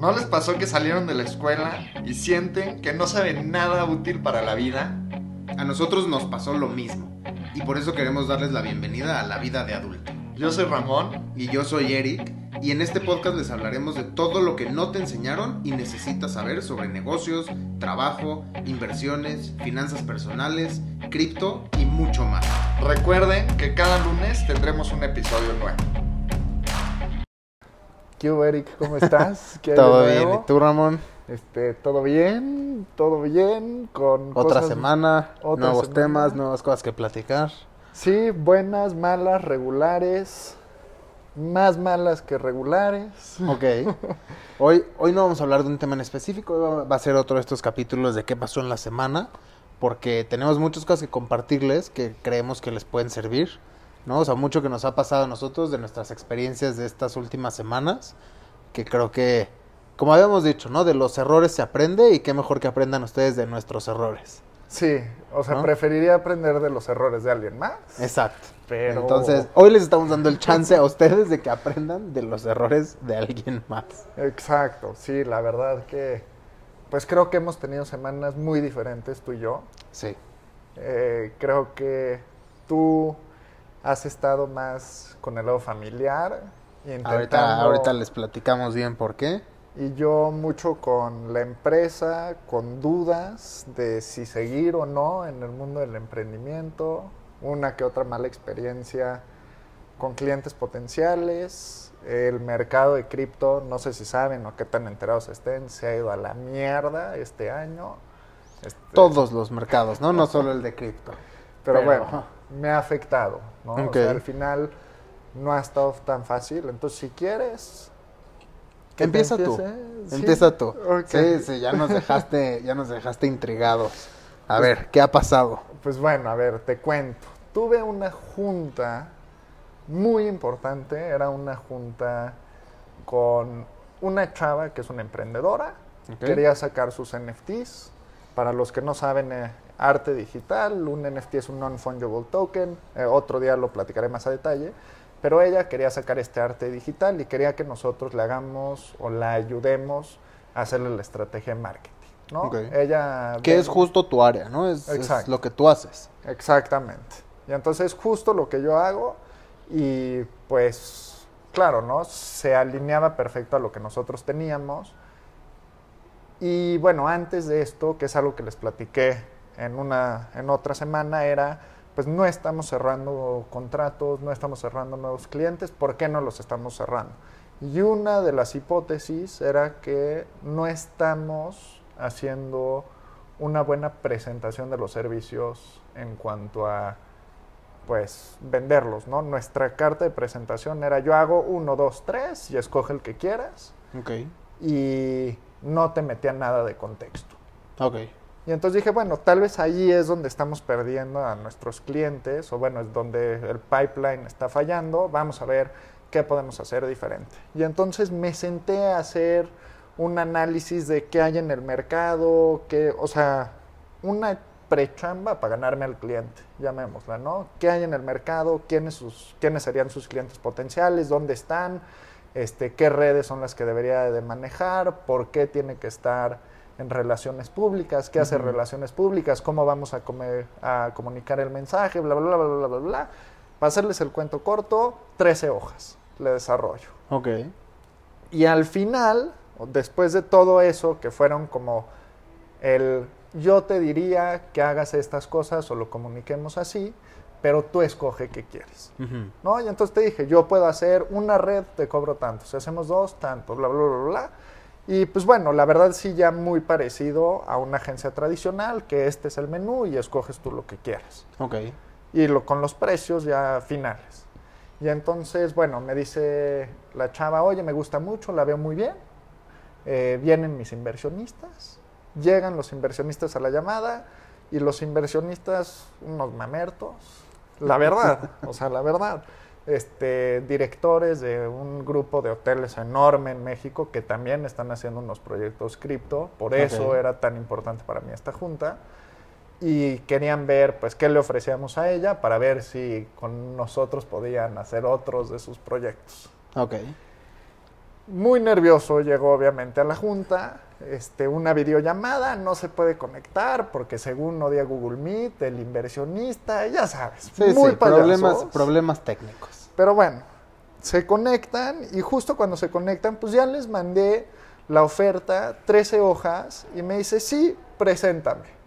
¿No les pasó que salieron de la escuela y sienten que no saben nada útil para la vida? A nosotros nos pasó lo mismo y por eso queremos darles la bienvenida a la vida de adulto. Yo soy Ramón. Y yo soy Eric y en este podcast les hablaremos de todo lo que no te enseñaron y necesitas saber sobre negocios, trabajo, inversiones, finanzas personales, cripto y mucho más. Recuerden que cada lunes tendremos un episodio nuevo. ¿Qué hubo, Eric? ¿Cómo estás? ¿Qué hay de Todo bien, ¿y tú Ramón? Este, ¿todo bien? ¿Todo bien? Con Otra cosas- semana, otra nuevos semana. temas, nuevas cosas que platicar. Sí, buenas, malas, regulares. Más malas que regulares. Ok. Hoy, hoy no vamos a hablar de un tema en específico, hoy va a ser otro de estos capítulos de qué pasó en la semana, porque tenemos muchas cosas que compartirles que creemos que les pueden servir, ¿no? O sea, mucho que nos ha pasado a nosotros de nuestras experiencias de estas últimas semanas, que creo que, como habíamos dicho, ¿no? De los errores se aprende y qué mejor que aprendan ustedes de nuestros errores. Sí, o sea, ¿No? preferiría aprender de los errores de alguien más. Exacto. Pero- Entonces, hoy les estamos dando el chance a ustedes de que aprendan de los errores de alguien más. Exacto, sí, la verdad que, pues creo que hemos tenido semanas muy diferentes tú y yo. Sí. Eh, creo que tú has estado más con el lado familiar. Intentando, Ahorita, ahorita les platicamos bien por qué. Y yo mucho con la empresa, con dudas de si seguir o no en el mundo del emprendimiento. Una que otra mala experiencia con clientes potenciales. El mercado de cripto, no sé si saben o qué tan enterados estén, se ha ido a la mierda este año. Este, Todos los mercados, ¿no? No solo el de cripto. Pero, Pero- bueno, me ha afectado, ¿no? O Ok. sea, al final no ha estado tan fácil. Entonces, si quieres... que Empieza tú. ¿Sí? Empieza tú. Ok. Sí, sí, ya nos dejaste, ya nos dejaste intrigados. A ver, ¿qué ha pasado? Pues bueno, a ver, te cuento. Tuve una junta muy importante. Era una junta con una chava que es una emprendedora. Quería sacar sus NFTs. Para los que no saben, eh, arte digital. Un NFT es un non-fungible token. eh, otro día lo platicaré más a detalle. Pero ella quería sacar este arte digital y quería que nosotros le hagamos o la ayudemos a hacerle la estrategia de marketing. ¿no? Ella Que es justo tu área, ¿no? Es, es lo que tú haces. Exactamente. Y entonces justo lo que yo hago y pues claro, ¿no? Se alineaba perfecto a lo que nosotros teníamos. Y bueno, antes de esto, que es algo que les platiqué en una en otra semana era pues no estamos cerrando contratos, no estamos cerrando nuevos clientes, ¿por qué no los estamos cerrando? Y una de las hipótesis era que no estamos haciendo una buena presentación de los servicios en cuanto a pues venderlos, ¿no? Nuestra carta de presentación era yo hago uno, dos, tres y escoge el que quieras Ok. y no te metía nada de contexto. Ok. Y entonces dije, bueno, tal vez ahí es donde estamos perdiendo a nuestros clientes, o bueno, es donde el pipeline está fallando, vamos a ver qué podemos hacer diferente. Y entonces me senté a hacer un análisis de qué hay en el mercado, qué, o sea, una prechamba para ganarme al cliente, llamémosla, ¿no? ¿Qué hay en el mercado? ¿Quiénes, sus, quiénes serían sus clientes potenciales? ¿Dónde están? Este, ¿Qué redes son las que debería de manejar? ¿Por qué tiene que estar en relaciones públicas? ¿Qué hace relaciones públicas? ¿Cómo vamos a, comer- a comunicar el mensaje? Bla, bla, bla, bla, bla, bla. Para hacerles el cuento corto, 13 hojas le desarrollo. Ok. Y al final, después de todo eso, que fueron como el yo te diría que hagas estas cosas o lo comuniquemos así, pero tú escoge qué quieres. ¿No? Y entonces te dije, yo puedo hacer una red, te cobro tanto. Si hacemos dos, tanto, bla, bla, bla, bla. Y pues bueno, la verdad sí ya muy parecido a una agencia tradicional, que este es el menú y escoges tú lo que quieras Ok. y lo, con los precios ya finales. Y entonces, bueno, me dice la chava, oye, me gusta mucho, la veo muy bien. Eh, vienen mis inversionistas, llegan los inversionistas a la llamada y los inversionistas, unos mamertos, la verdad, o sea, la verdad. Este, directores de un grupo de hoteles enorme en México que también están haciendo unos proyectos cripto, por eso era tan importante para mí esta junta y querían ver pues qué le ofrecíamos a ella para ver si si con nosotros podían hacer otros de sus proyectos. Ok. Muy nervioso llegó obviamente a la junta, este, una videollamada, no se puede conectar porque según no dio Google Meet, el inversionista, ya sabes, Sí, muy sí, problemas, problemas técnicos. Pero bueno, se conectan y justo cuando se conectan, pues ya les mandé la oferta, 13 hojas, y me dice, sí, preséntame.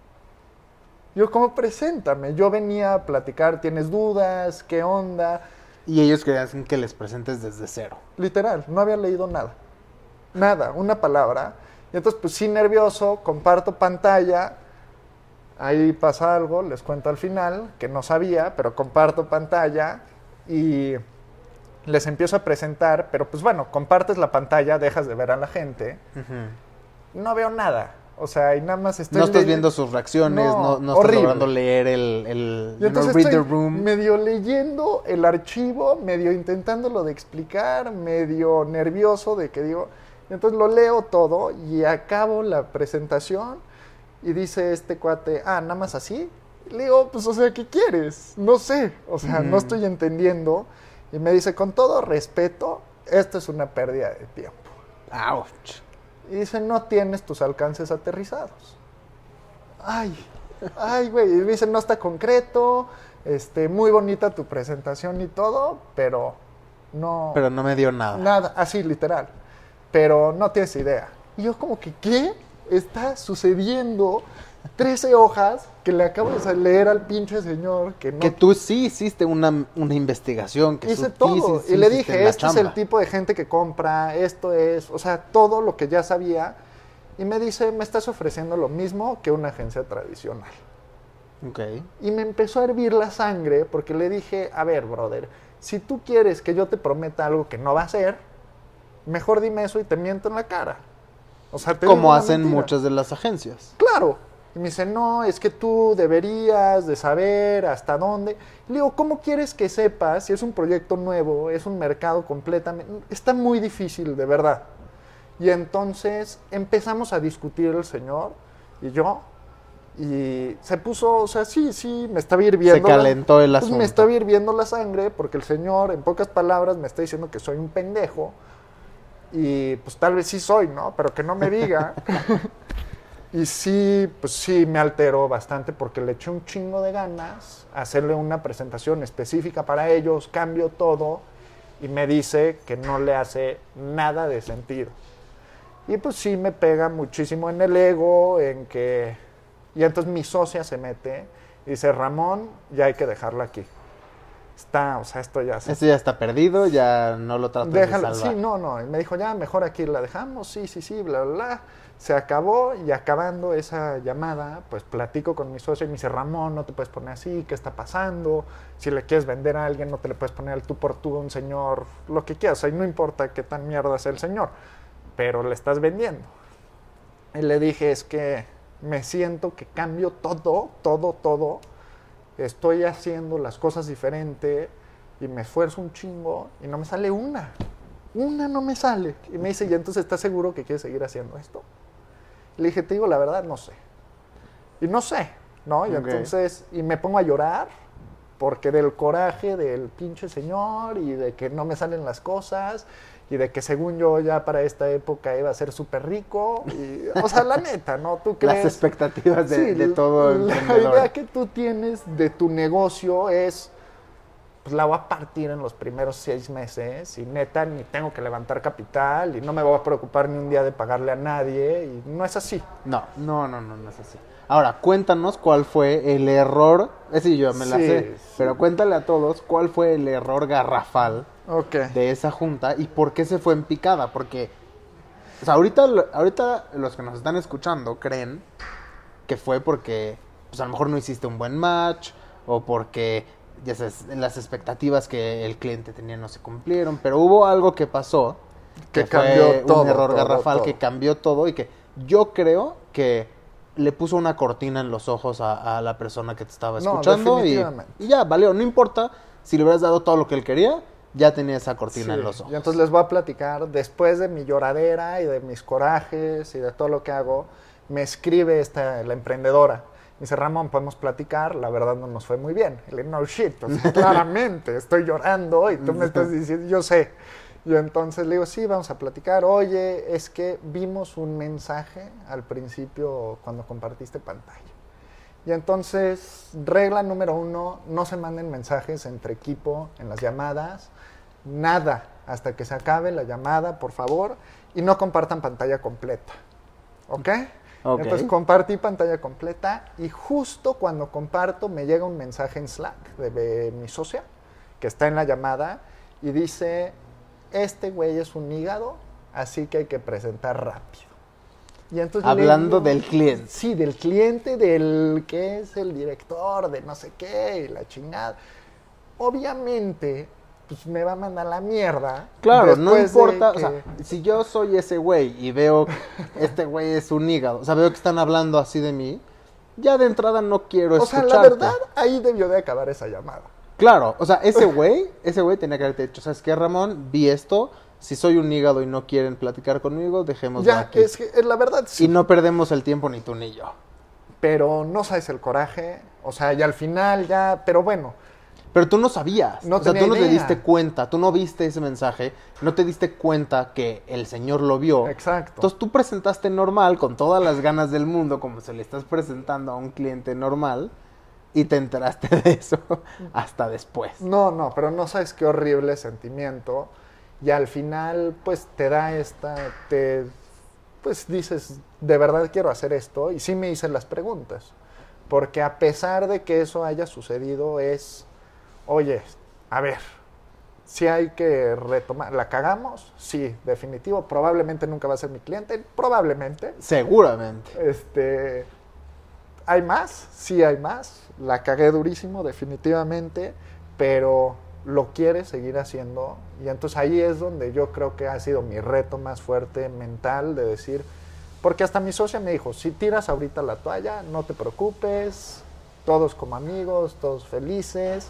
Yo, ¿cómo preséntame? Yo venía a platicar, ¿tienes dudas? ¿Qué onda? Y ellos querían que les presentes desde cero. Literal, no había leído nada. Nada, una palabra. Y entonces, pues sí, nervioso, comparto pantalla. Ahí pasa algo, les cuento al final, que no sabía, pero comparto pantalla y les empiezo a presentar. Pero pues bueno, compartes la pantalla, dejas de ver a la gente. No veo nada. O sea, y nada más estoy no estás viendo sus reacciones, No, no, no estás logrando leer el, el Y entonces read estoy the room. medio leyendo el archivo, medio intentándolo de explicar, medio nervioso de que digo, entonces lo leo todo y acabo la presentación y dice este cuate, ah, nada más así. Y le digo, pues, o sea, ¿qué quieres? No sé, o sea, no Ujú. estoy entendiendo. Y me dice, con todo respeto, esto es una pérdida de tiempo. Ouch. Y dice, no tienes tus alcances aterrizados. Ay, ay, güey. Y dice, no está concreto, este, muy bonita tu presentación y todo, pero no... Pero no me dio nada. Nada, así, literal. Pero no tienes idea. Y yo como que, ¿qué está sucediendo? 13 hojas que le acabo de leer al pinche señor que no Que tú sí hiciste una, una investigación. Que Hice todo. sí, sí y le dije, este es chamba. el tipo de gente que compra, esto es, o sea, todo lo que ya sabía. Y me dice, me estás ofreciendo lo mismo que una agencia tradicional. Ok. Y me empezó a hervir la sangre porque le dije, a ver, brother, si tú quieres que yo te prometa algo que no va a ser, mejor dime eso y te miento en la cara. O sea, te Como hacen mentira. muchas de las agencias. Claro. Y me dice, no, es que tú deberías de saber hasta dónde. Y le digo, ¿cómo quieres que sepas si es un proyecto nuevo, es un mercado completamente... Está muy difícil, de verdad. Y entonces empezamos a discutir el señor y yo. Y se puso, o sea, sí, sí, me estaba hirviendo. Se calentó el pues asunto. me estaba hirviendo la sangre porque el señor, en pocas palabras, me está diciendo que soy un pendejo. Y pues tal vez sí soy, ¿no? Pero que no me diga. y sí, pues sí me alteró bastante porque le eché un chingo de ganas a hacerle una presentación específica para ellos, cambio todo y me dice que no le hace nada de sentido. Y pues sí me pega muchísimo en el ego, en que... Y entonces mi socia se mete y dice, Ramón, ya hay que dejarla aquí. Está, o sea, esto ya se Este ya está perdido, ya no lo Déjala, de sí, salvar. no, no. Y me dijo, ya, mejor aquí la dejamos, sí, sí, sí, bla, bla, bla. Se acabó y acabando esa llamada, pues platico con mi socio y me dice, Ramón, no te puedes poner así, ¿qué está pasando? Si le quieres vender a alguien, no te le puedes poner al tú por tú a un señor, lo que quieras. O sea, y no importa qué tan mierda sea el señor, pero le estás vendiendo. Y le dije, es que me siento que cambio todo, todo, todo. Estoy haciendo las cosas diferente y me esfuerzo un chingo y no me sale una. Una no me sale. Y me dice, ¿y entonces estás seguro que quieres seguir haciendo esto? Le dije, te digo la verdad, no sé. Y no sé, ¿no? Y entonces, y me pongo a llorar porque del coraje del pinche señor y de que no me salen las cosas y de que según yo ya para esta época iba a ser súper rico. Y, o sea, la neta, ¿no? ¿Tú crees? Las expectativas de, Sí, de todo la emprendedor. idea que tú tienes de tu negocio es, pues la voy a partir en los primeros seis meses y neta ni tengo que levantar capital y no me voy a preocupar ni un día de pagarle a nadie y no es así. No, no, no, no, no es así. Ahora, cuéntanos cuál fue el error. Ese yo me la sé. sí. Pero cuéntale a todos cuál fue el error garrafal de esa junta y por qué se fue en picada. Porque, o sea, ahorita, ahorita los que nos están escuchando creen que fue porque, pues a lo mejor no hiciste un buen match o porque ya sabes, las expectativas que el cliente tenía no se cumplieron. Pero hubo algo que pasó Que que, fue cambió todo, un error todo, garrafal todo. que cambió todo y que yo creo que le puso una cortina en los ojos a, a la persona que te estaba No, escuchando y, definitivamente. y ya, valió, no importa si le hubieras dado todo lo que él quería, ya tenía esa cortina Sí, en los ojos. Y entonces les voy a platicar, después de mi lloradera y de mis corajes y de todo lo que hago, me escribe esta, la emprendedora. Dice, Ramón, podemos platicar, la verdad no nos fue muy bien. Y le no shit, o sea, claramente, estoy llorando y tú me estás diciendo, yo sé. Y entonces le digo, sí, vamos a platicar. Oye, es que vimos un mensaje al principio cuando compartiste pantalla. Y entonces, regla número uno, no se manden mensajes entre equipo en las llamadas. Nada, hasta que se acabe la llamada, por favor. Y no compartan pantalla completa. ¿Ok? Entonces compartí pantalla completa y justo cuando comparto me llega un mensaje en Slack de, de mi socia que está en la llamada y dice, este güey es un hígado, así que hay que presentar rápido. Y entonces Hablando digo- del cliente. Sí, del cliente, del que es el director, de no sé qué, y la chingada. Obviamente, pues me va a mandar la mierda. Claro, no importa, o sea, si yo soy ese güey y veo que este güey es un hígado, o sea, veo que están hablando así de mí, ya de entrada no quiero o sea, escucharte. la verdad, ahí debió de acabar esa llamada. Claro, o sea, ese güey, ese güey tenía que haberte dicho, ¿sabes qué, Ramón? Vi esto, si soy un hígado y no quieren platicar conmigo, dejémoslo Ya, aquí. es que eh, la verdad sí. Y no perdemos el tiempo ni tú ni yo. Pero no sabes el coraje. O sea, y al final ya. Pero bueno, Pero tú no sabías, No o sea, tú no te diste cuenta, tú no viste ese mensaje, no te diste cuenta que el señor lo vio. exacto. Entonces tú presentaste normal, con todas las ganas del mundo, como se le estás presentando a un cliente normal, y te enteraste de eso hasta después. No, no, pero no sabes qué horrible sentimiento. Y al final, pues te da esta. Te, pues dices, de verdad quiero hacer esto. Y sí me hice las preguntas. Porque a pesar de que eso haya sucedido, es. Oye, a ver. Si hay que retomar. ¿La cagamos? Sí, definitivo. Probablemente nunca va a ser mi cliente. Probablemente. Seguramente. Este, ¿Hay más? Sí, hay más. La cagué durísimo, definitivamente, pero lo quiere seguir haciendo. Y entonces ahí es donde yo creo que ha sido mi reto más fuerte mental de decir, porque hasta mi socia me dijo, si tiras ahorita la toalla, no te preocupes, todos como amigos, todos felices.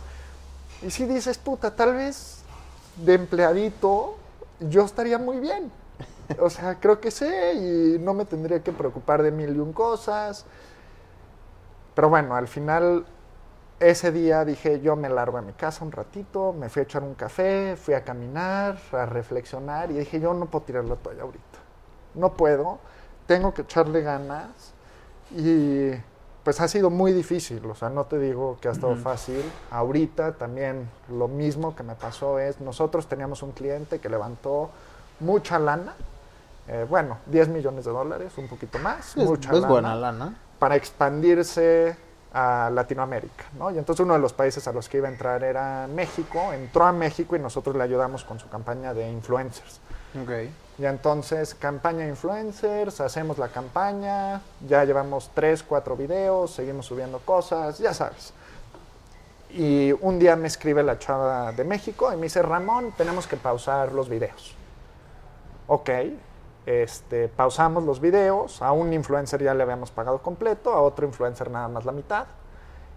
Y si dices, puta, tal vez de empleadito yo estaría muy bien. O sea, creo que sé y no me tendría que preocupar de mil y un cosas. Pero bueno, al final, ese día dije, yo me largo a mi casa un ratito, me fui a echar un café, fui a caminar, a reflexionar y dije, yo no puedo tirar la toalla ahorita. No puedo, tengo que echarle ganas y pues ha sido muy difícil, o sea, no te digo que ha estado fácil. Ahorita también lo mismo que me pasó es, nosotros teníamos un cliente que levantó mucha lana, eh, bueno, 10 millones de dólares, un poquito más, Es, mucha es lana buena lana. para expandirse a Latinoamérica, ¿no? Y entonces uno de los países a los que iba a entrar era México, entró a México y nosotros le ayudamos con su campaña de influencers. Ok. Y entonces, campaña influencers, hacemos la campaña, ya llevamos tres, cuatro videos, seguimos subiendo cosas, ya sabes. Y un día me escribe la chava de México y me dice, Ramón, tenemos que pausar los videos. Ok, este, pausamos los videos, a un influencer ya le habíamos pagado completo, a otro influencer nada más la mitad,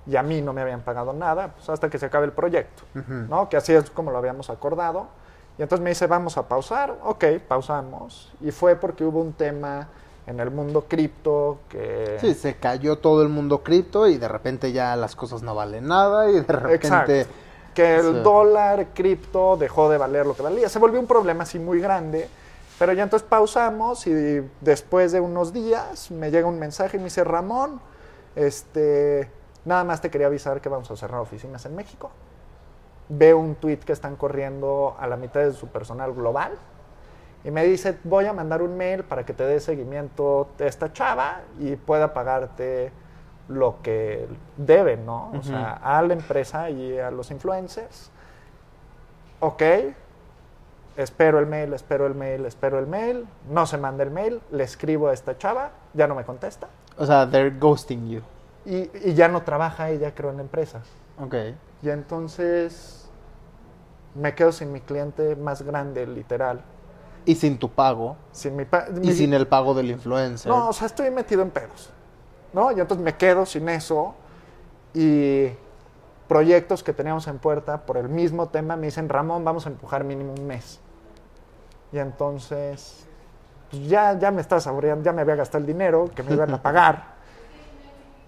y a mí no me habían pagado nada, pues hasta que se acabe el proyecto. Ujú. ¿no? Que así es como lo habíamos acordado. Y entonces me dice, vamos a pausar. Ok, pausamos. Y fue porque hubo un tema en el mundo cripto que... Sí, se cayó todo el mundo cripto y de repente ya las cosas no valen nada y de repente... Exacto. Que el Sí. dólar cripto dejó de valer lo que valía. Se volvió un problema así muy grande. Pero ya entonces pausamos y después de unos días me llega un mensaje y me dice, Ramón, este, nada más te quería avisar que vamos a cerrar oficinas en México. Veo un tweet que están corriendo a la mitad de su personal global y me dice, voy a mandar un mail para que te dé seguimiento de esta chava y pueda pagarte lo que debe, ¿no? O sea, a la empresa y a los influencers. Ok, espero el mail, espero el mail, espero el mail, no se manda el mail, le escribo a esta chava, ya no me contesta O sea, they're ghosting you. y, y ya no trabaja ella, creo, en la empresa. Ok. Y entonces me quedo sin mi cliente más grande, literal. Y sin tu pago. Sin mi pa- Y mi- sin el pago del influencer. No, o sea, estoy metido en pedos. ¿No? Y entonces me quedo sin eso. Y proyectos que teníamos en puerta por el mismo tema me dicen, Ramón, vamos a empujar mínimo un mes. Y entonces, pues ya, ya me estaba saboreando, ya me había gastado el dinero que me iban a pagar.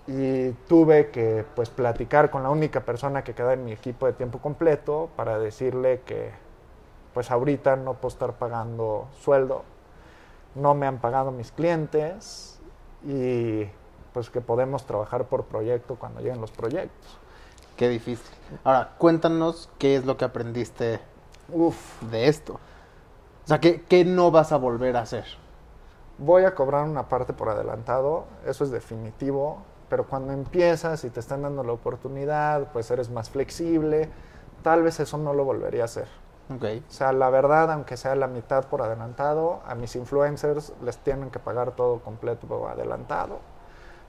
Y tuve que pues platicar con la única persona que queda en mi equipo de tiempo completo para decirle que pues ahorita no puedo estar pagando sueldo, no me han pagado mis clientes y pues que podemos trabajar por proyecto cuando lleguen los proyectos. Qué difícil. Ahora, cuéntanos qué es lo que aprendiste Uf, de esto. O sea, ¿qué, qué no vas a volver a hacer? voy a cobrar una parte por adelantado, eso es definitivo, pero cuando empiezas y te están dando la oportunidad, pues eres más flexible, tal vez eso no lo volvería a hacer. Ok. O sea, la verdad, aunque sea la mitad por adelantado, a mis influencers les tienen que pagar todo completo por adelantado,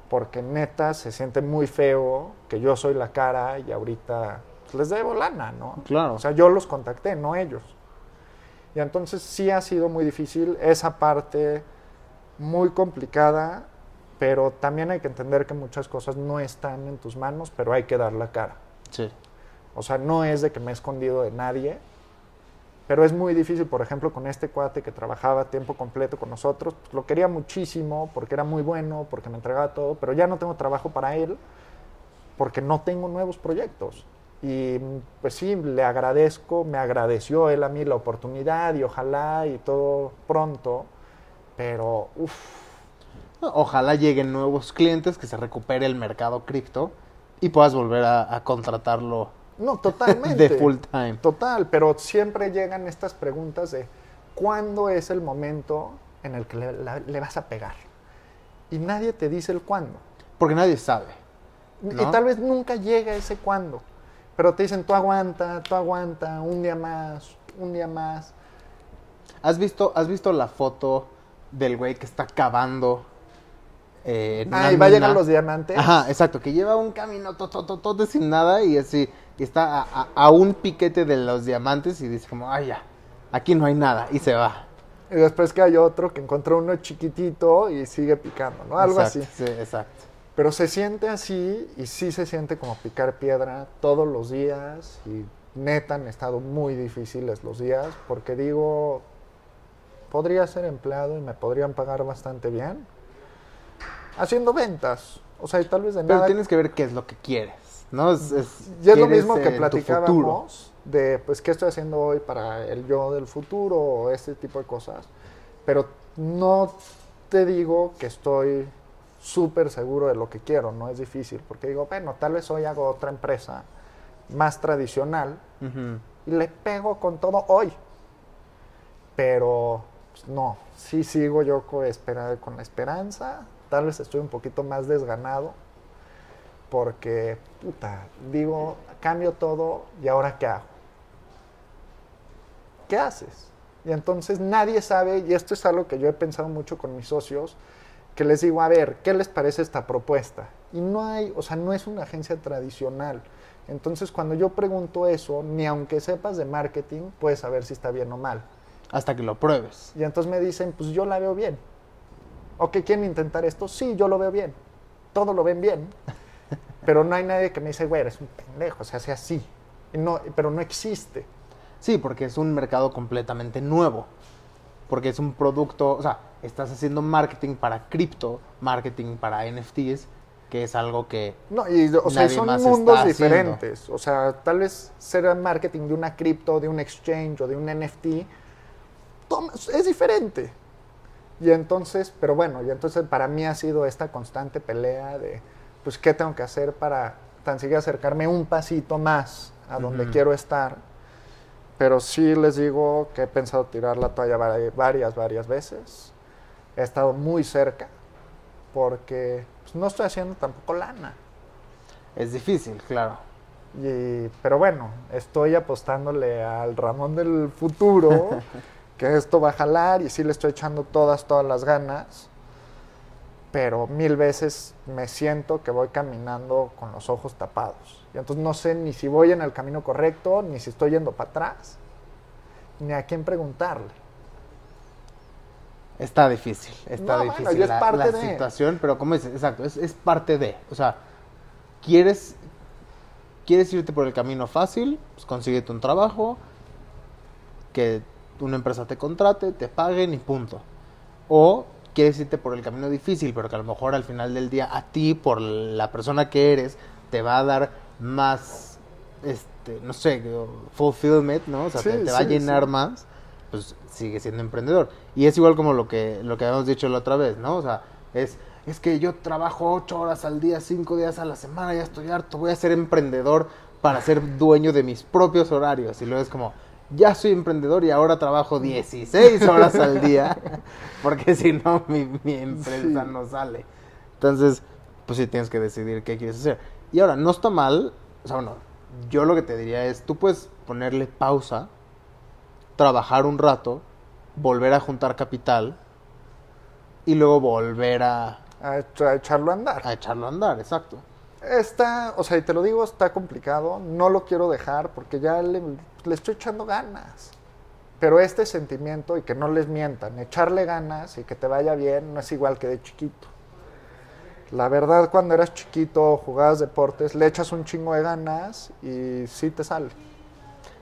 porque neta se siente muy feo que yo soy la cara y ahorita pues, les debo lana, ¿no? Claro. O sea, yo los contacté, no ellos. Y entonces sí ha sido muy difícil esa parte muy complicada, pero también hay que entender que muchas cosas no están en tus manos, pero hay que dar la cara. Sí. O sea, no es de que me he escondido de nadie, pero es muy difícil, por ejemplo, con este cuate que trabajaba tiempo completo con nosotros, pues, lo quería muchísimo porque era muy bueno, porque me entregaba todo, pero ya no tengo trabajo para él porque no tengo nuevos proyectos. Y pues sí, le agradezco, me agradeció él a mí la oportunidad y ojalá y todo pronto, pero uff, Ojalá lleguen nuevos clientes, que se recupere el mercado cripto y puedas volver a, a contratarlo no, totalmente. de full time. Total, pero siempre llegan estas preguntas de cuándo es el momento en el que le, la- le vas a pegar. Y nadie te dice el cuándo. Porque nadie sabe. Y tal vez nunca llega ese cuándo. Pero te dicen, tú aguanta, tú aguanta, un día más, un día más. ¿Has visto, ¿Has visto la foto del güey que está cavando? Eh, Ah, y va a llegar los diamantes. Ajá, exacto, que lleva un camino todo sin nada y así, y está a, a- a un piquete de los diamantes y dice como, ay ya, aquí no hay nada, y se va. Y después que hay otro que encontró uno chiquitito y sigue picando, ¿no? Algo Exacto, así. Sí, exacto. Pero se siente así y sí se siente como picar piedra todos los días y neta han estado muy difíciles los días porque digo, podría ser empleado y me podrían pagar bastante bien haciendo ventas. O sea, y tal vez de Pero nada. tienes que ver qué es lo que quieres, ¿no? Es, es- Y es lo mismo que platicábamos de, pues, qué estoy haciendo hoy para el yo del futuro o este tipo de cosas. Pero no te digo que estoy súper seguro de lo que quiero, no es difícil, porque digo, bueno, tal vez hoy hago otra empresa más tradicional Ujú. y le pego con todo hoy. Pero pues, no, sí sigo yo con, espera- con la esperanza, tal vez estoy un poquito más desganado, porque, puta, digo, cambio todo y ahora qué hago. ¿Qué haces? Y entonces nadie sabe, y esto es algo que yo he pensado mucho con mis socios, que les digo, a ver, ¿qué les parece esta propuesta? Y no hay, o sea, no es una agencia tradicional. Entonces, cuando yo pregunto eso, ni aunque sepas de marketing, puedes saber si está bien o mal. Hasta que lo pruebes. Y entonces me dicen, pues yo la veo bien. ¿O que quieren intentar esto? Sí, yo lo veo bien. Todo lo ven bien. Pero no hay nadie que me dice, güey, eres un pendejo, se hace así. Y no, pero no existe. Sí, porque es un mercado completamente nuevo. Porque es un producto, o sea, estás haciendo marketing para cripto, marketing para NFTs, que es algo que No, y, o sea, son mundos haciendo. diferentes. O sea, tal vez ser el marketing de una cripto, de un exchange o de un NFT, es diferente. Y entonces, pero bueno, y entonces para mí ha sido esta constante pelea de, pues, ¿qué tengo que hacer para tan siquiera acercarme un pasito más a donde quiero estar? Pero sí les digo que he pensado tirar la toalla vari- varias, varias veces. He estado muy cerca porque pues, no estoy haciendo tampoco lana. es difícil, claro. Y, pero bueno, estoy apostándole al Ramón del futuro que esto va a jalar y sí le estoy echando todas, todas las ganas. Pero mil veces me siento que voy caminando con los ojos tapados. Y entonces no sé ni si voy en el camino correcto, ni si estoy yendo para atrás, ni a quién preguntarle. Está difícil, está No, difícil es la, parte la de- situación, pero como dices, exacto, es, es parte de, o sea, quieres, quieres irte por el camino fácil, pues consíguete un trabajo, que una empresa te contrate, te paguen y punto. O quieres irte por el camino difícil, pero que a lo mejor al final del día a ti, por la persona que eres, te va a dar más, este, no sé, fulfillment, ¿no? O sea, te, Sí, te va a llenar sí. más, pues sigue siendo emprendedor. Y es igual como lo que, lo que habíamos dicho la otra vez, ¿no? O sea, es, es que yo trabajo ocho horas al día, cinco días a la semana, ya estoy harto, voy a ser emprendedor para ser dueño de mis propios horarios. Y luego es como, ya soy emprendedor y ahora trabajo 16 horas al día, porque si no, mi, mi empresa Sí. no sale. Entonces, pues sí tienes que decidir qué quieres hacer. Y ahora, no está mal, o sea, bueno, yo lo que te diría es, tú puedes ponerle pausa, trabajar un rato, volver a juntar capital y luego volver a, a echarlo a andar. a echarlo a andar, exacto. Está, o sea, y te lo digo, está complicado. No lo quiero dejar porque ya le, le estoy echando ganas. Pero este sentimiento, y que no les mientan, echarle ganas y que te vaya bien, no es igual que de chiquito. La verdad, cuando eras chiquito, jugabas deportes, le echas un chingo de ganas y sí te sale.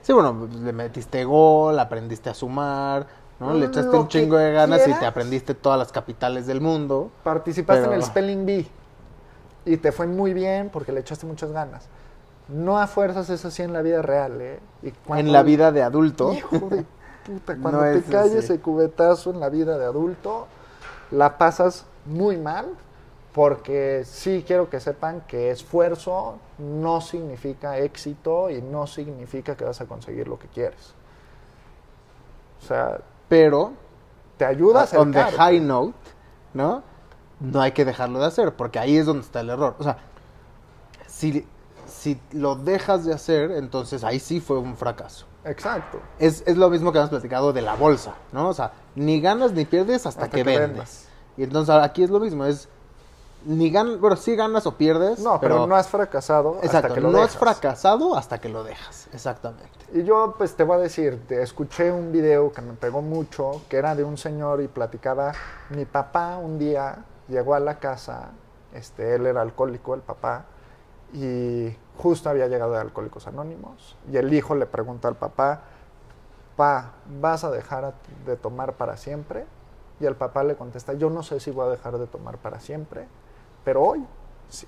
Sí, bueno, le metiste gol, aprendiste a sumar, ¿no? Le echaste un chingo de ganas y te aprendiste todas las capitales del mundo. Participaste en el Spelling Bee y te fue muy bien porque le echaste muchas ganas. No a fuerzas es así en la vida real, ¿eh? Y cuando- En la vida de adulto. Hijo de puta, No cuando te es caes así. ese cubetazo en la vida de adulto, la pasas muy mal, porque sí quiero que sepan que esfuerzo no significa éxito y no significa que vas a conseguir lo que quieres. O sea, Pero, te ayuda a on the acercarte. high note, ¿no? No hay que dejarlo de hacer, porque ahí es donde está el error. O sea, si, si lo dejas de hacer, entonces ahí sí fue un fracaso. Exacto. Es, es lo mismo que hemos platicado de la bolsa, ¿no? O sea, ni ganas ni pierdes hasta, Hasta que, que vendes. Y entonces aquí es lo mismo, es ni ganas, bueno, sí ganas o pierdes. No, pero, no has fracasado Exacto, hasta que lo no dejas. has fracasado hasta que lo dejas, exactamente. Y yo, pues te voy a decir, te- escuché un video que me pegó mucho, que era de un señor y platicaba, mi papá un día llegó a la casa, este, él era alcohólico, el papá, y justo había llegado de Alcohólicos Anónimos, y el hijo le pregunta al papá, pa, ¿vas a dejar de tomar para siempre? Y el papá le contesta, yo no sé si voy a dejar de tomar para siempre, pero hoy sí.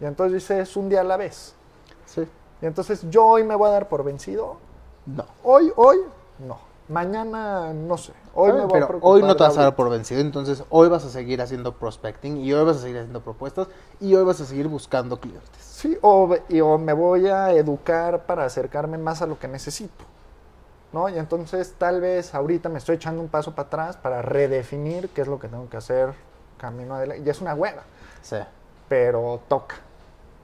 Y entonces dice, es un día a la vez. Sí. Y entonces yo hoy me voy a dar por vencido. No. Hoy, hoy, no. Mañana, no sé. Hoy me voy a pero hoy no te vas a dar por vencido, entonces hoy vas a seguir haciendo prospecting y hoy vas a seguir haciendo propuestas y hoy vas a seguir buscando clientes. Sí, o, y- o me voy a educar para acercarme más a lo que necesito. ¿No? Y entonces tal vez ahorita me estoy echando un paso para atrás para redefinir qué es lo que tengo que hacer camino adelante. Y es una hueva, Sí. pero toca.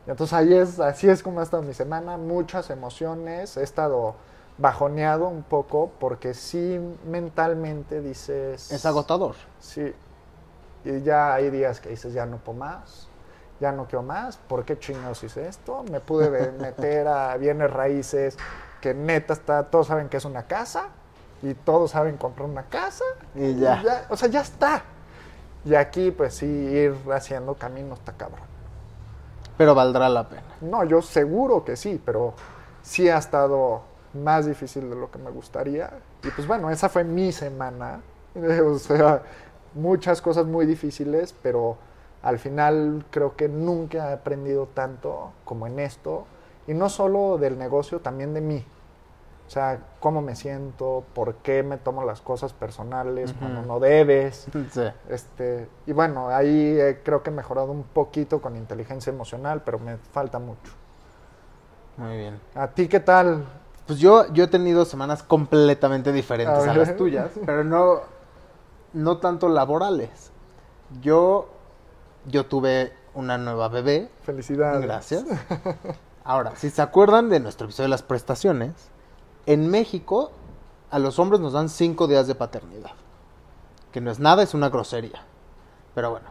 Y entonces ahí es, así es como ha estado mi semana, muchas emociones, he estado bajoneado un poco porque sí mentalmente dices... Es agotador. Sí. Y ya hay días que dices, ya no puedo más, ya no quiero más, ¿por qué chingados hice esto? Me pude meter a bienes raíces, que neta está, todos saben que es una casa, y todos saben comprar una casa, Y ya. o sea, ya está. Y aquí, pues sí, ir haciendo camino está cabrón. Pero valdrá la pena. No, yo seguro que sí, pero sí ha estado más difícil de lo que me gustaría. Y pues bueno, esa fue mi semana. O sea, muchas cosas muy difíciles, pero al final creo que nunca he aprendido tanto como en esto. Y no solo del negocio, también de mí. O sea, cómo me siento, por qué me tomo las cosas personales cuando no debes. Sí. Este, y bueno, ahí eh, creo que he mejorado un poquito con inteligencia emocional, pero me falta mucho. Muy bien. ¿A ti qué tal? Pues yo, yo he tenido semanas completamente diferentes A las tuyas, pero no, no tanto laborales. Yo, yo tuve una nueva bebé, Felicidades. gracias. Ahora, si se acuerdan de nuestro episodio de las prestaciones, en México a los hombres nos dan cinco días de paternidad, que no es nada, es una grosería. Pero bueno,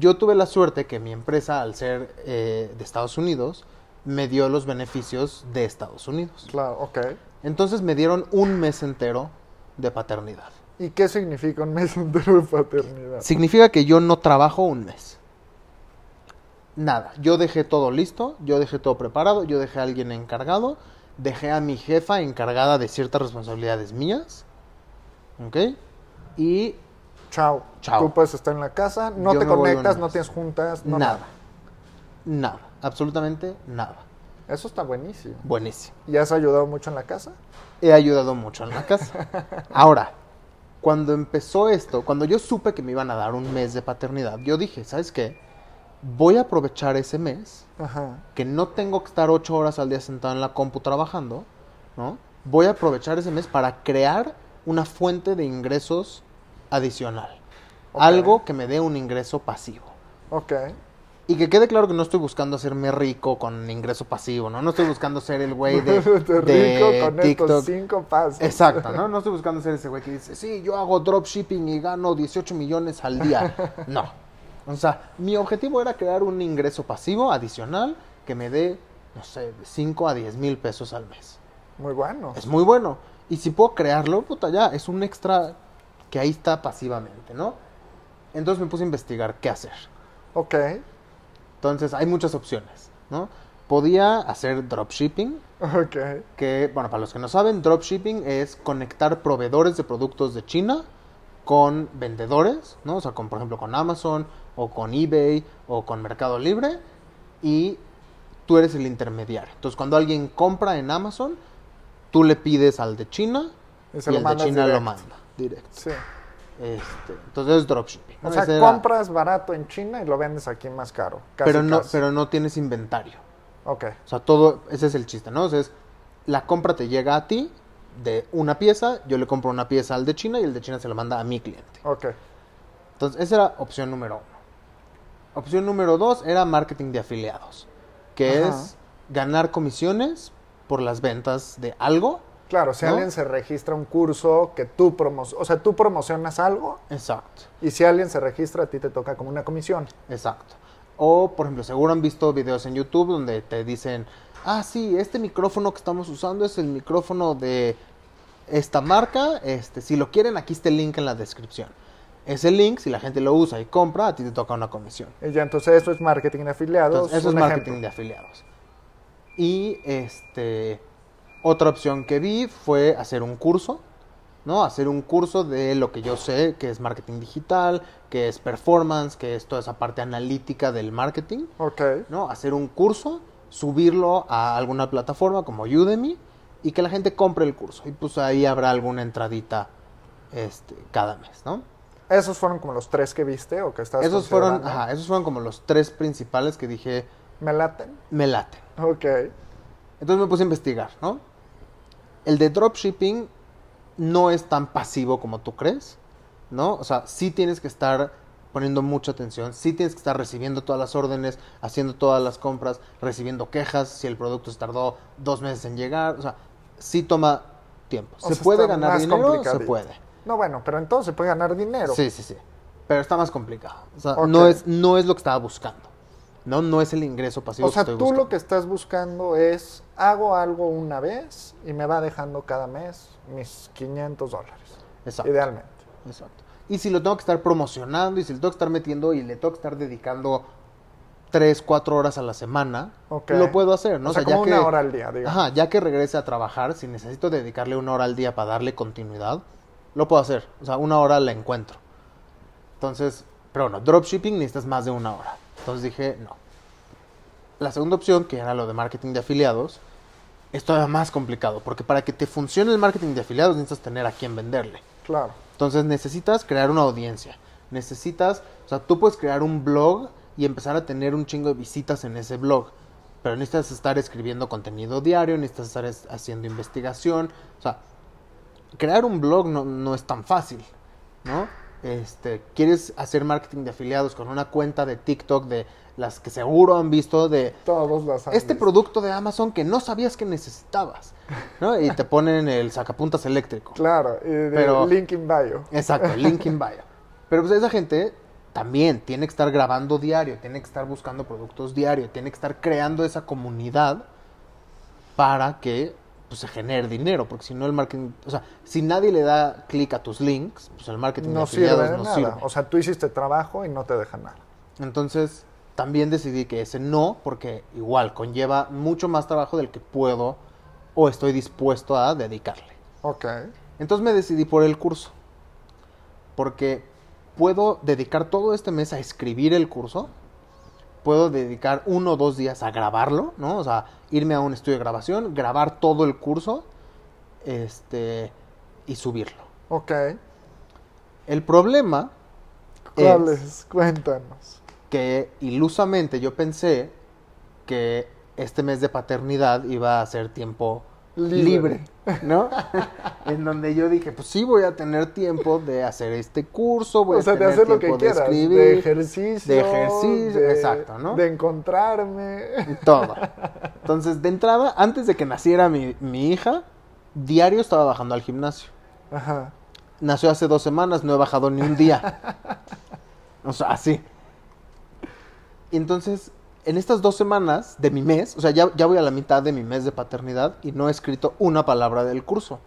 yo tuve la suerte que mi empresa, al ser eh, de Estados Unidos, me dio los beneficios de Estados Unidos. Claro, ok. Entonces me dieron un mes entero de paternidad. ¿Y qué significa un mes entero de paternidad? Significa que yo no trabajo un mes. Nada, yo dejé todo listo, yo dejé todo preparado, yo dejé a alguien encargado, dejé a mi jefa encargada de ciertas responsabilidades mías. ¿Ok? Y Chao. Chao. Tú puedes estar en la casa, no Yo te conectas, no tienes juntas, no nada. Nada, absolutamente nada. Eso está buenísimo. Buenísimo. ¿Y has ayudado mucho en la casa? He ayudado mucho en la casa. Ahora, cuando empezó esto, cuando yo supe que me iban a dar un mes de paternidad, yo dije, ¿sabes qué? Voy a aprovechar ese mes Ajá. que no tengo que estar ocho horas al día sentado en la compu trabajando, ¿no? Voy a aprovechar ese mes para crear una fuente de ingresos adicional. Ok. Algo que me dé un ingreso pasivo. Ok. Y que quede claro que no estoy buscando hacerme rico con ingreso pasivo, ¿no? No estoy buscando ser el güey de, rico con TikTok. estos cinco pasos. Exacto, ¿no? No estoy buscando ser ese güey que dice, sí, yo hago dropshipping y gano 18 millones al día. No. O sea, mi objetivo era crear un ingreso pasivo adicional que me dé, no sé, de 5 a 10 mil pesos al mes. Muy bueno. Es muy bueno. Y si puedo crearlo, puta, ya, es un extra que ahí está pasivamente, ¿no? Entonces me puse a investigar qué hacer. Ok. Entonces hay muchas opciones, ¿no? Podía hacer dropshipping, Ok. que, bueno, para los que no saben, dropshipping es conectar proveedores de productos de China con vendedores, ¿no? O sea, con, por ejemplo, con Amazon o con eBay o con Mercado Libre y tú eres el intermediario. Entonces, cuando alguien compra en Amazon, tú le pides al de China Y el de China lo manda directo. Sí. Este, entonces es dropshipping. O sea, era- compras barato en China y lo vendes aquí más caro. Casi, pero no, casi. pero no tienes inventario. Ok. O sea, todo, ese es el chiste, ¿no? O sea, es, la compra te llega a ti de una pieza, yo le compro una pieza al de China y el de China se lo manda a mi cliente. Ok. Entonces, esa era opción número uno. Opción número dos era marketing de afiliados, que Ajá. es ganar comisiones por las ventas de algo. Claro, si ¿No? alguien se registra un curso que tú promocionas, o sea, tú promocionas algo Exacto, y si alguien se registra a ti te toca como una comisión. exacto. O, por ejemplo, seguro han visto videos en YouTube donde te dicen, ah, sí, este micrófono que estamos usando es el micrófono de esta marca. Este, si lo quieren, aquí está el link en la descripción. Ese link, si la gente lo usa y compra, a ti te toca una comisión. Y ya, entonces eso es marketing de afiliados. Entonces, eso es marketing ejemplo. de afiliados. Y este otra opción que vi fue hacer un curso, ¿no? Hacer un curso de lo que yo sé, que es marketing digital, que es performance, que es toda esa parte analítica del marketing, Ok. ¿no? Hacer un curso, subirlo a alguna plataforma como Udemy y que la gente compre el curso. Y pues ahí habrá alguna entradita este, cada mes, ¿no? Esos fueron como los tres que viste o que estás Esos fueron, ajá, esos fueron como los tres principales que dije, ¿Me laten? me laten. Ok. Entonces me puse a investigar, ¿no? El de dropshipping no es tan pasivo como tú crees, ¿no? O sea, sí tienes que estar poniendo mucha atención, sí tienes que estar recibiendo todas las órdenes, haciendo todas las compras, recibiendo quejas si el producto se tardó dos meses en llegar, o sea, sí toma tiempo. O ¿Se sea, puede ganar dinero? Se puede. No, bueno, pero entonces se puede ganar dinero. Sí, sí, sí. Pero está más complicado. O sea, no, es, no es lo que estaba buscando. No, no es el ingreso pasivo O sea, que tú estoy buscando. lo que estás buscando es, hago algo una vez y me va dejando cada mes mis 500 dólares. Exacto. Idealmente. Exacto. Y si lo tengo que estar promocionando y si le tengo que estar metiendo y le tengo que estar dedicando 3, 4 horas a la semana, lo puedo hacer, ¿no? O sea, ya como una hora al día, digamos. Ajá, ya que regrese a trabajar, si necesito dedicarle una hora al día para darle continuidad, lo puedo hacer. O sea, una hora la encuentro. Entonces, pero no, dropshipping necesitas más de una hora. Entonces dije, no. La segunda opción, que era lo de marketing de afiliados, es todavía más complicado, porque para que te funcione el marketing de afiliados necesitas tener a quién venderle. Claro. Entonces necesitas crear una audiencia. Necesitas, o sea, tú puedes crear un blog y empezar a tener un chingo de visitas en ese blog. Pero necesitas estar escribiendo contenido diario, necesitas estar es- haciendo investigación. O sea, crear un blog no, no es tan fácil, ¿no? Este, quieres hacer marketing de afiliados con una cuenta de TikTok de las que seguro han visto de Todos este producto de Amazon que no sabías que necesitabas, ¿no? Y te ponen el sacapuntas eléctrico. Claro, y de Pero- link in bio. Exacto, link in bio. Pero pues esa gente también tiene que estar grabando diario, tiene que estar buscando productos diario, tiene que estar creando esa comunidad para que pues, se genere dinero, porque si no el marketing, o sea, si nadie le da clic a tus links, pues el marketing de No sirve de no nada. sirve. O sea, tú hiciste trabajo y no te dejan nada. Entonces, también decidí que ese no, porque igual conlleva mucho más trabajo del que puedo o estoy dispuesto a dedicarle. Ok. Entonces me decidí por el curso. Porque puedo dedicar todo este mes a escribir el curso puedo dedicar uno o dos días a grabarlo, ¿no? O sea, irme a un estudio de grabación, grabar todo el curso, este, y subirlo. Ok. El problema ¿Cuál es es? Cuéntanos. que ilusamente yo pensé que este mes de paternidad iba a ser tiempo Libre. libre, ¿no? en donde yo dije, pues sí voy a tener tiempo de hacer este curso, voy O sea, a de tener hacer lo tiempo que de quieras. escribir, de ejercicio. de ejercicio, de- exacto, ¿no? De encontrarme. y todo. Entonces, de entrada, antes de que naciera mi, mi hija, diario estaba bajando al gimnasio. Ajá. Nació hace dos semanas, no he bajado ni un día. O sea, así. Y entonces, en estas dos semanas de mi mes, o sea, ya, ya voy a la mitad de mi mes de paternidad y no he escrito una palabra del curso.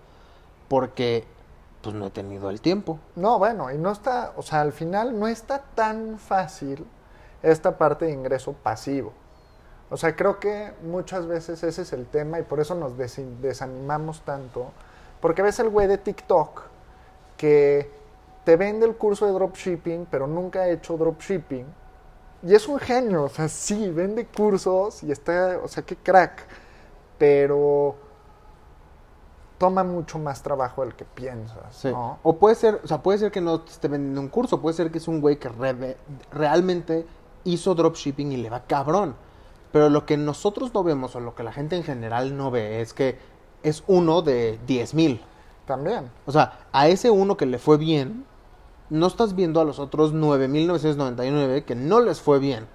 Porque, pues, no he tenido el tiempo. No, bueno, y no está, o sea, al final no está tan fácil esta parte de ingreso pasivo. O sea, creo que muchas veces ese es el tema y por eso nos desanimamos tanto. Porque ves el güey de TikTok que te vende el curso de dropshipping, pero nunca ha hecho dropshipping. Y es un genio, o sea, sí, vende cursos y está, o sea, qué crack. Pero toma mucho más trabajo del que piensas, Sí. ¿no? O puede ser, o sea, puede ser que no te esté vendiendo un curso, puede ser que es un güey que reve- realmente hizo dropshipping y le va cabrón. Pero lo que nosotros no vemos o lo que la gente en general no ve es que es uno de 10 mil. También. O sea, a ese uno que le fue bien, no estás viendo a los otros 9.999 que no les fue bien.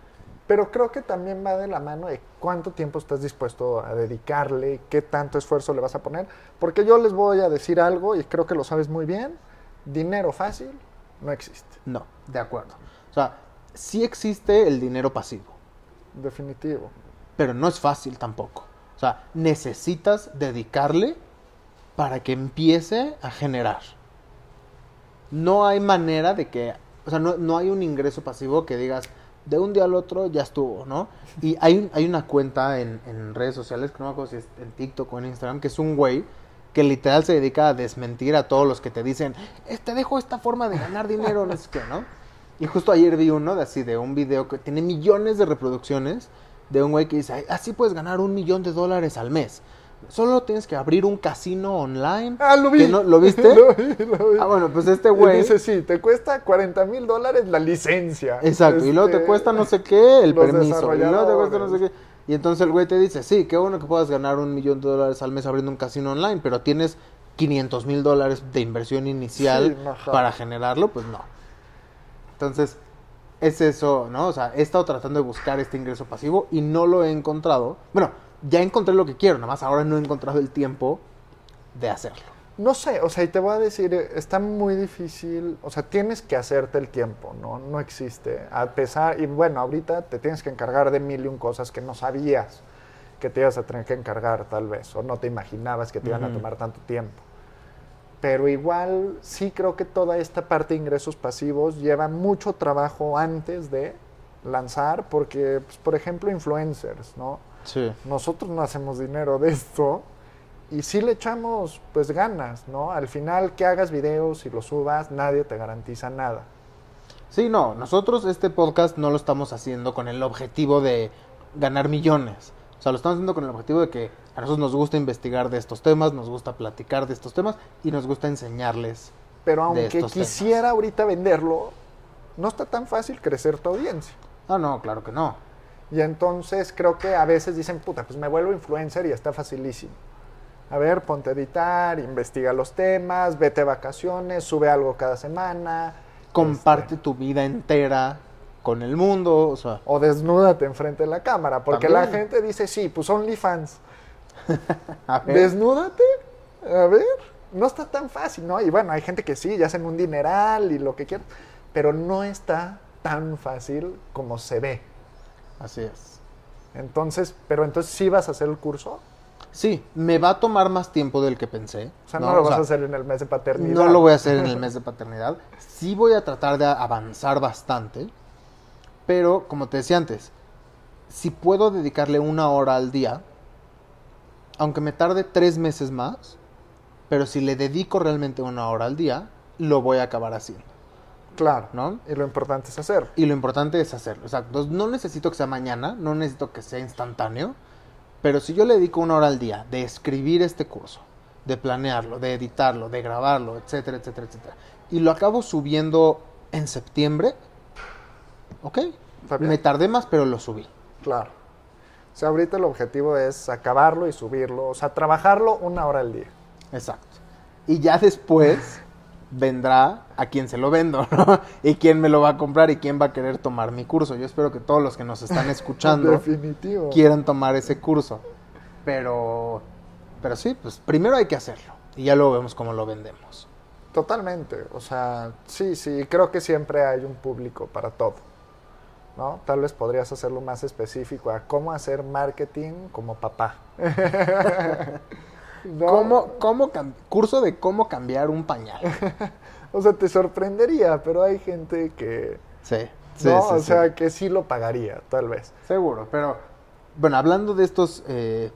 Pero creo que también va de la mano de cuánto tiempo estás dispuesto a dedicarle, qué tanto esfuerzo le vas a poner. Porque yo les voy a decir algo y creo que lo sabes muy bien. Dinero fácil no existe. No, de acuerdo. O sea, sí existe el dinero pasivo. Definitivo. pero no es fácil tampoco. O sea, necesitas dedicarle para que empiece a generar. No hay manera de que, o sea, no, no hay un ingreso pasivo que digas, de un día al otro ya estuvo, ¿no? Y hay, hay una cuenta en, en redes sociales, que no me acuerdo si es en TikTok o en Instagram, que es un güey que literal se dedica a desmentir a todos los que te dicen, "Eh, te dejo esta forma de ganar dinero, no sé qué, ¿no? Y justo ayer vi uno de así, de un video que tiene millones de reproducciones, de un güey que dice, "Ay, así puedes ganar un millón de dólares al mes. Solo tienes que abrir un casino online. Ah, lo vi. no- ¿Lo viste? lo vi, lo vi. Ah, bueno, pues este Y güey... dice, sí, te cuesta 40 mil dólares la licencia. Exacto, y luego te Este, cuesta no sé qué el los permiso, y luego te cuesta no sé qué. Y entonces el güey te dice, sí, qué bueno que puedas ganar un millón de dólares al mes abriendo un casino online, pero tienes 500 mil dólares de inversión inicial Sí, para generarlo, pues no. Entonces, es eso, ¿no? O sea, he estado tratando de buscar este ingreso pasivo y no lo he encontrado. Bueno, ya encontré lo que quiero, nada más ahora no he encontrado el tiempo de hacerlo. No sé, o sea, y te voy a decir, eh, está muy difícil, o sea, tienes que hacerte el tiempo, ¿no? No existe. A pesar, y bueno, ahorita te tienes que encargar de mil y un cosas que no sabías que te ibas a tener que encargar, tal vez, o no te imaginabas que te iban a tomar tanto tiempo. Pero igual, sí creo que toda esta parte de ingresos pasivos lleva mucho trabajo antes de lanzar, porque, pues, por ejemplo, influencers, ¿no? Sí. nosotros no hacemos dinero de esto y sí le echamos pues ganas, ¿no? Al final que hagas videos y los subas, nadie te garantiza nada. Sí, no, nosotros este podcast no lo estamos haciendo con el objetivo de ganar millones. O sea, lo estamos haciendo con el objetivo de que a nosotros nos gusta investigar de estos temas, nos gusta platicar de estos temas y nos gusta enseñarles. Pero De aunque estos quisiera ahorita venderlo, no está tan fácil crecer tu audiencia. Ah, no, claro que no. Y entonces creo que a veces dicen, puta, pues me vuelvo influencer y está facilísimo. A ver, ponte a editar, investiga los temas, vete a vacaciones, sube algo cada semana. Comparte este, tu vida entera con el mundo, o sea, o desnúdate enfrente de la cámara, porque la gente dice, sí, pues OnlyFans. Desnúdate, a ver, no está tan fácil, ¿no? Y bueno, hay gente que sí, ya hacen un dineral y lo que quieran, pero no está tan fácil como se ve. Así es. Entonces, pero entonces sí vas a hacer el curso, Sí, me va a tomar más tiempo del que pensé. o sea, no, lo O vas sea, a hacer en el mes de paternidad. No lo voy a hacer en el mes de paternidad. Sí voy a tratar de avanzar bastante. Pero, como te decía antes, si puedo dedicarle una hora al día, aunque me tarde tres meses más, pero si le dedico realmente una hora al día, lo voy a acabar haciendo. Claro. ¿no? Y lo importante es hacer. Y lo importante es hacerlo. O sea, no- necesito que sea mañana, no necesito que sea instantáneo, pero si yo le dedico una hora al día de escribir este curso, de planearlo, de editarlo, de grabarlo, etcétera, etcétera, etcétera, y lo acabo subiendo en septiembre, ok, me tardé más, pero lo subí. Claro. O sea, ahorita el objetivo es acabarlo y subirlo. O sea, trabajarlo una hora al día. Exacto. Y ya después vendrá a quien se lo vendo, ¿no? Y quién me lo va a comprar y quién va a querer tomar mi curso. Yo espero que todos los que nos están escuchando Definitivo. quieran tomar ese curso. Pero, pero sí, pues primero hay que hacerlo. Y ya luego vemos cómo lo vendemos. Totalmente. O sea, sí, sí. Creo que siempre hay un público para todo. ¿No? Tal vez podrías hacerlo más específico a cómo hacer marketing como papá. ¿No? ¿Cómo, cómo curso de cómo cambiar un pañal. O sea, te sorprendería, pero hay gente que... Sí, sí, no, sí, o sí. sea, que sí lo pagaría, tal vez. Seguro, pero bueno, hablando de estos eh,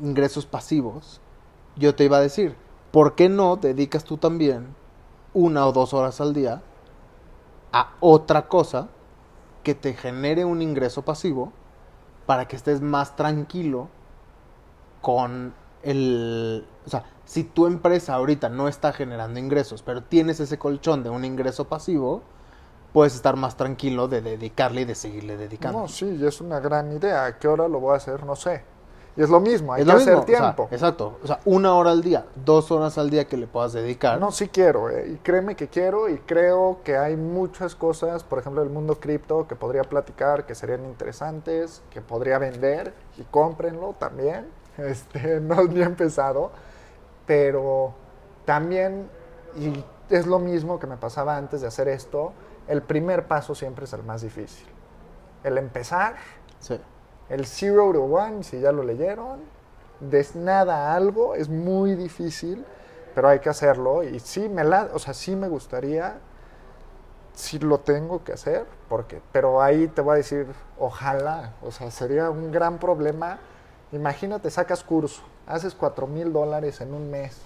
ingresos pasivos, yo te iba a decir, ¿por qué no dedicas tú también una o dos horas al día a otra cosa que te genere un ingreso pasivo para que estés más tranquilo con el... O sea, si tu empresa ahorita no está generando ingresos, pero tienes ese colchón de un ingreso pasivo, puedes estar más tranquilo de dedicarle y de seguirle dedicando. No, sí, y es una gran idea. ¿A qué hora lo voy a hacer? No sé. Y es lo mismo, hay Es que mismo, hacer o sea, tiempo. exacto. O sea, una hora al día, dos horas al día que le puedas dedicar. No, sí quiero, eh, y créeme que quiero, y creo que hay muchas cosas, por ejemplo, del mundo cripto, que podría platicar, que serían interesantes, que podría vender, y cómprenlo también. Este, no es ni empezado, pero también, y es lo mismo que me pasaba antes de hacer esto, el primer paso siempre es el más difícil. El empezar, Sí. el zero to one, si ya lo leyeron, de nada a algo es muy difícil, pero hay que hacerlo. Y sí me la, o sea, sí me gustaría, sí lo tengo que hacer, porque, pero ahí te voy a decir, ojalá, o sea, sería un gran problema. Imagínate, sacas curso, haces cuatro mil dólares en un mes.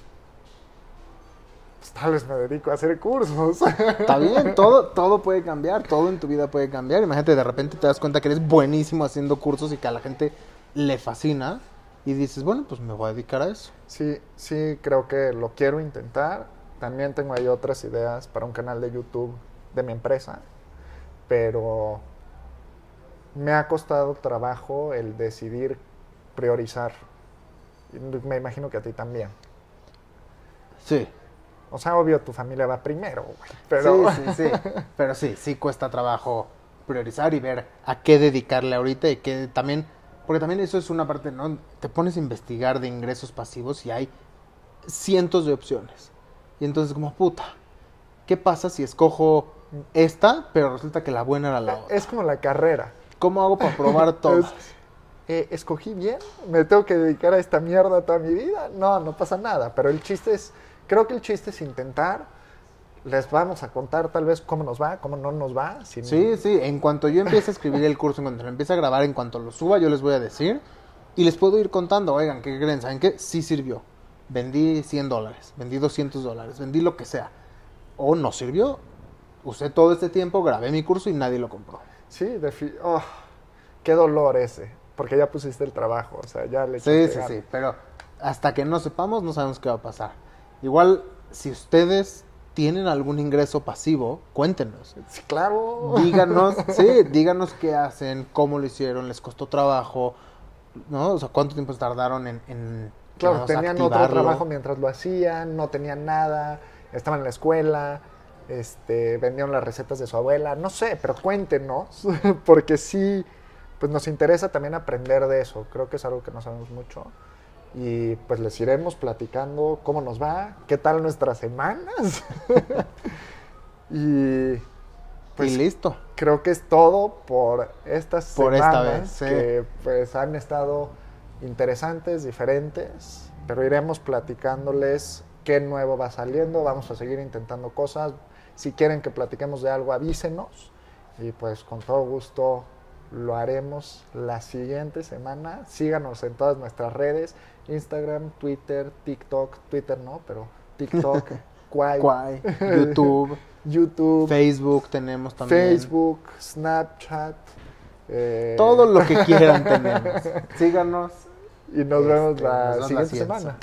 Pues tal vez me dedico a hacer cursos. Está bien, todo, todo puede cambiar, todo en tu vida puede cambiar. Imagínate, de repente te das cuenta que eres buenísimo haciendo cursos y que a la gente le fascina. Y dices, bueno, pues me voy a dedicar a eso. Sí, sí, creo que lo quiero intentar. También tengo ahí otras ideas para un canal de YouTube de mi empresa, pero me ha costado trabajo el decidir priorizar. Me imagino que a ti también. Sí. O sea, obvio, tu familia va primero, güey, pero Sí, sí, sí. Pero sí, sí cuesta trabajo priorizar y ver a qué dedicarle ahorita y que también, porque también eso es una parte, ¿no? Te pones a investigar de ingresos pasivos y hay cientos de opciones. Y entonces como, puta, ¿qué pasa si escojo esta, pero resulta que la buena era la otra? es como la carrera. ¿Cómo hago para probar todas? Eh, ¿Escogí bien? ¿Me tengo que dedicar a esta mierda toda mi vida? No, no pasa nada. Pero el chiste es, creo que el chiste es intentar. Les vamos a contar tal vez cómo nos va, cómo no nos va. si- Sí, sí, en cuanto yo empiece a escribir el curso, en cuanto lo empiece a grabar, en cuanto lo suba, yo les voy a decir y les puedo ir contando, oigan, ¿qué creen? ¿Saben qué? Sí sirvió. Vendí 100 dólares, vendí 200 dólares, vendí lo que sea. O no sirvió. Usé todo este tiempo, grabé mi curso y nadie lo compró. Sí, defi- oh, qué dolor ese. Porque ya pusiste el trabajo, o sea, ya le Sí, sí, sí, pero hasta que no sepamos no sabemos qué va a pasar. Igual, si ustedes tienen algún ingreso pasivo, cuéntenos. Sí, claro. Díganos, sí, díganos qué hacen, cómo lo hicieron, les costó trabajo, ¿no? O sea, cuánto tiempo tardaron en, en Claro, tenían otro activarlo. trabajo mientras lo hacían, no tenían nada, estaban en la escuela, este, vendieron las recetas de su abuela, no sé, pero cuéntenos, porque sí, pues nos interesa también aprender de eso, creo que es algo que no sabemos mucho. Y pues les iremos platicando cómo nos va, qué tal nuestras semanas. y pues y listo. creo que es todo por estas Por esta semanas vez, sí. que pues han estado interesantes, diferentes, pero iremos platicándoles qué nuevo va saliendo, vamos a seguir intentando cosas. Si quieren que platiquemos de algo, avísenos y pues con todo gusto lo haremos la siguiente semana. Síganos en todas nuestras redes, Instagram, Twitter, TikTok, Twitter no, pero TikTok, YouTube, YouTube, Facebook tenemos también. Facebook, Snapchat. eh, Todo lo que quieran tenemos. Síganos. Y nos vemos Este, la nos la siguiente siguiente semana.